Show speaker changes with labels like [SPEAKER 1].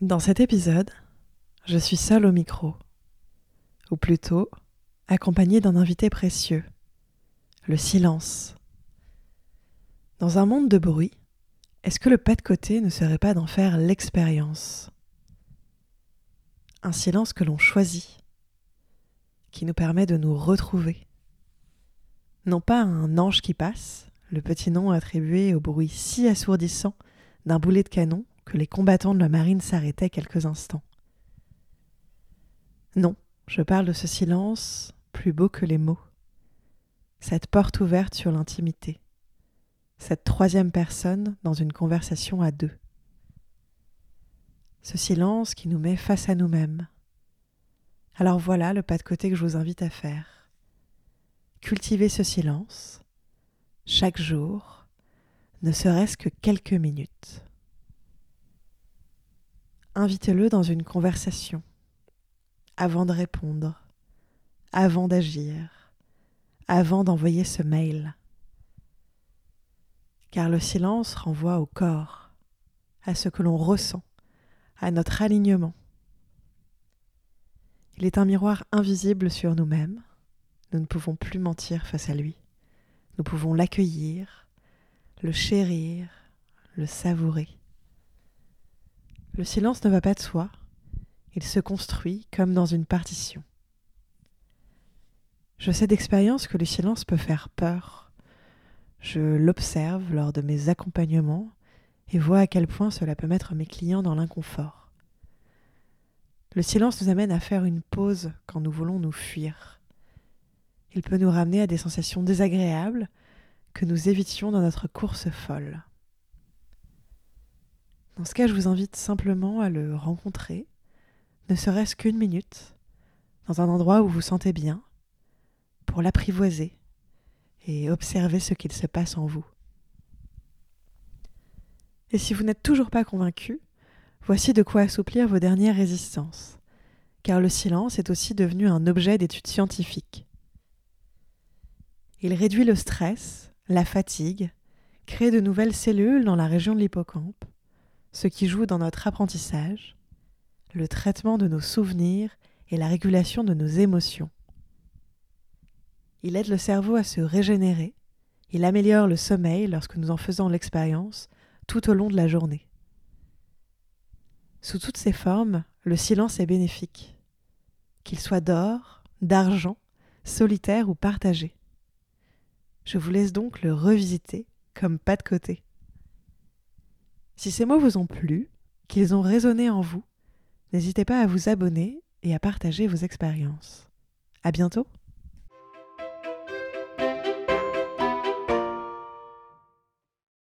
[SPEAKER 1] Dans cet épisode, je suis seule au micro, ou plutôt accompagnée d'un invité précieux, le silence. Dans un monde de bruit, est-ce que le pas de côté ne serait pas d'en faire l'expérience? Un silence que l'on choisit, qui nous permet de nous retrouver. Non pas un ange qui passe, le petit nom attribué au bruit si assourdissant d'un boulet de canon que les combattants de la marine s'arrêtaient quelques instants. Non, je parle de ce silence plus beau que les mots, cette porte ouverte sur l'intimité, cette troisième personne dans une conversation à deux. Ce silence qui nous met face à nous-mêmes. Alors voilà le pas de côté que je vous invite à faire. Cultivez ce silence chaque jour, ne serait-ce que quelques minutes invitez-le dans une conversation, avant de répondre, avant d'agir, avant d'envoyer ce mail. Car le silence renvoie au corps, à ce que l'on ressent, à notre alignement. Il est un miroir invisible sur nous-mêmes. Nous ne pouvons plus mentir face à lui. Nous pouvons l'accueillir, le chérir, le savourer. Le silence ne va pas de soi, il se construit comme dans une partition. Je sais d'expérience que le silence peut faire peur. Je l'observe lors de mes accompagnements et vois à quel point cela peut mettre mes clients dans l'inconfort. Le silence nous amène à faire une pause quand nous voulons nous fuir. Il peut nous ramener à des sensations désagréables que nous évitions dans notre course folle. Dans ce cas, je vous invite simplement à le rencontrer, ne serait-ce qu'une minute, dans un endroit où vous sentez bien, pour l'apprivoiser et observer ce qu'il se passe en vous. Et si vous n'êtes toujours pas convaincu, voici de quoi assouplir vos dernières résistances, car le silence est aussi devenu un objet d'étude scientifique. Il réduit le stress, la fatigue, crée de nouvelles cellules dans la région de l'hippocampe, ce qui joue dans notre apprentissage, le traitement de nos souvenirs et la régulation de nos émotions. Il aide le cerveau à se régénérer, il améliore le sommeil lorsque nous en faisons l'expérience tout au long de la journée. Sous toutes ses formes, le silence est bénéfique, qu'il soit d'or, d'argent, solitaire ou partagé. Je vous laisse donc le revisiter comme pas de côté. Si ces mots vous ont plu, qu'ils ont résonné en vous, n'hésitez pas à vous abonner et à partager vos expériences. À bientôt!